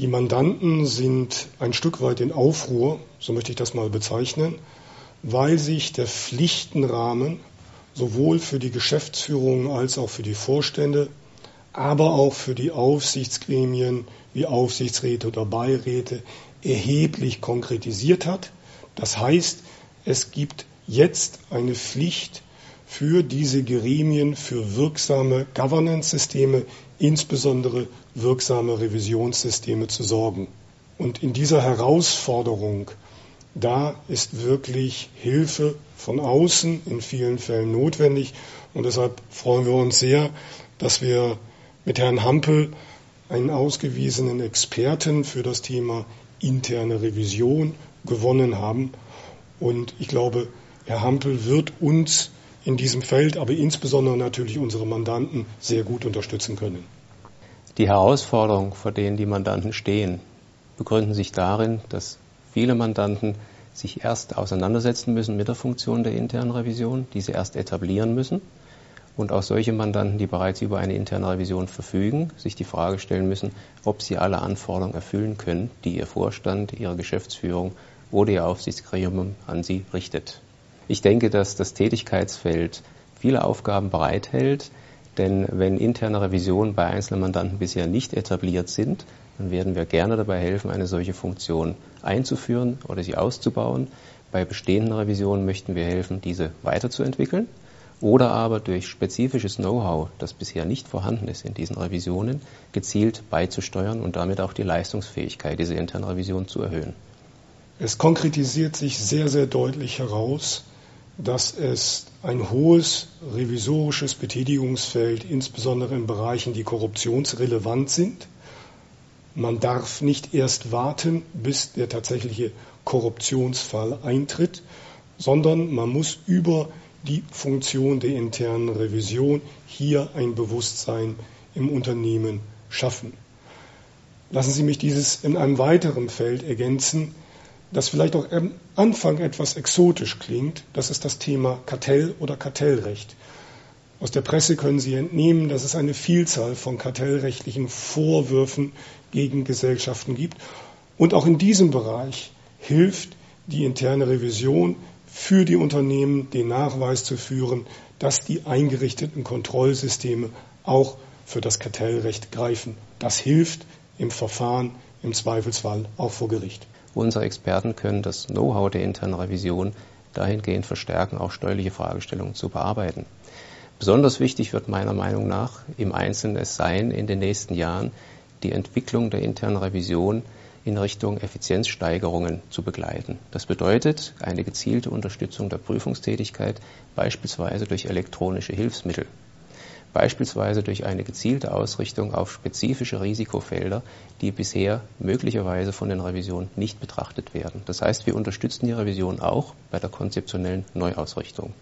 Die Mandanten sind ein Stück weit in Aufruhr, so möchte ich das mal bezeichnen, weil sich der Pflichtenrahmen sowohl für die Geschäftsführung als auch für die Vorstände, aber auch für die Aufsichtsgremien wie Aufsichtsräte oder Beiräte erheblich konkretisiert hat. Das heißt, es gibt jetzt eine Pflicht für diese Gremien für wirksame Governance-Systeme, insbesondere wirksame Revisionssysteme zu sorgen. Und in dieser Herausforderung, da ist wirklich Hilfe von außen in vielen Fällen notwendig. Und deshalb freuen wir uns sehr, dass wir mit Herrn Hampel einen ausgewiesenen Experten für das Thema interne Revision gewonnen haben. Und ich glaube, Herr Hampel wird uns in diesem Feld, aber insbesondere natürlich unsere Mandanten sehr gut unterstützen können. Die Herausforderungen, vor denen die Mandanten stehen, begründen sich darin, dass viele Mandanten sich erst auseinandersetzen müssen mit der Funktion der internen Revision, diese erst etablieren müssen und auch solche Mandanten, die bereits über eine interne Revision verfügen, sich die Frage stellen müssen, ob sie alle Anforderungen erfüllen können, die ihr Vorstand, ihre Geschäftsführung oder ihr Aufsichtsgremium an sie richtet. Ich denke, dass das Tätigkeitsfeld viele Aufgaben bereithält, denn wenn interne Revisionen bei einzelnen Mandanten bisher nicht etabliert sind, dann werden wir gerne dabei helfen, eine solche Funktion einzuführen oder sie auszubauen. Bei bestehenden Revisionen möchten wir helfen, diese weiterzuentwickeln oder aber durch spezifisches Know-how, das bisher nicht vorhanden ist in diesen Revisionen, gezielt beizusteuern und damit auch die Leistungsfähigkeit dieser internen Revision zu erhöhen. Es konkretisiert sich sehr, sehr deutlich heraus, dass es ein hohes revisorisches Betätigungsfeld, insbesondere in Bereichen, die korruptionsrelevant sind. Man darf nicht erst warten, bis der tatsächliche Korruptionsfall eintritt, sondern man muss über die Funktion der internen Revision hier ein Bewusstsein im Unternehmen schaffen. Lassen Sie mich dieses in einem weiteren Feld ergänzen, das vielleicht auch am Anfang etwas exotisch klingt. Das ist das Thema Kartell oder Kartellrecht. Aus der Presse können Sie entnehmen, dass es eine Vielzahl von kartellrechtlichen Vorwürfen gegen Gesellschaften gibt. Und auch in diesem Bereich hilft die interne Revision für die Unternehmen den Nachweis zu führen, dass die eingerichteten Kontrollsysteme auch für das Kartellrecht greifen. Das hilft im Verfahren im Zweifelsfall auch vor Gericht. Unsere Experten können das Know-how der internen Revision dahingehend verstärken, auch steuerliche Fragestellungen zu bearbeiten. Besonders wichtig wird meiner Meinung nach im Einzelnen es sein, in den nächsten Jahren die Entwicklung der internen Revision in Richtung Effizienzsteigerungen zu begleiten. Das bedeutet eine gezielte Unterstützung der Prüfungstätigkeit, beispielsweise durch elektronische Hilfsmittel, beispielsweise durch eine gezielte Ausrichtung auf spezifische Risikofelder, die bisher möglicherweise von den Revisionen nicht betrachtet werden. Das heißt, wir unterstützen die Revision auch bei der konzeptionellen Neuausrichtung.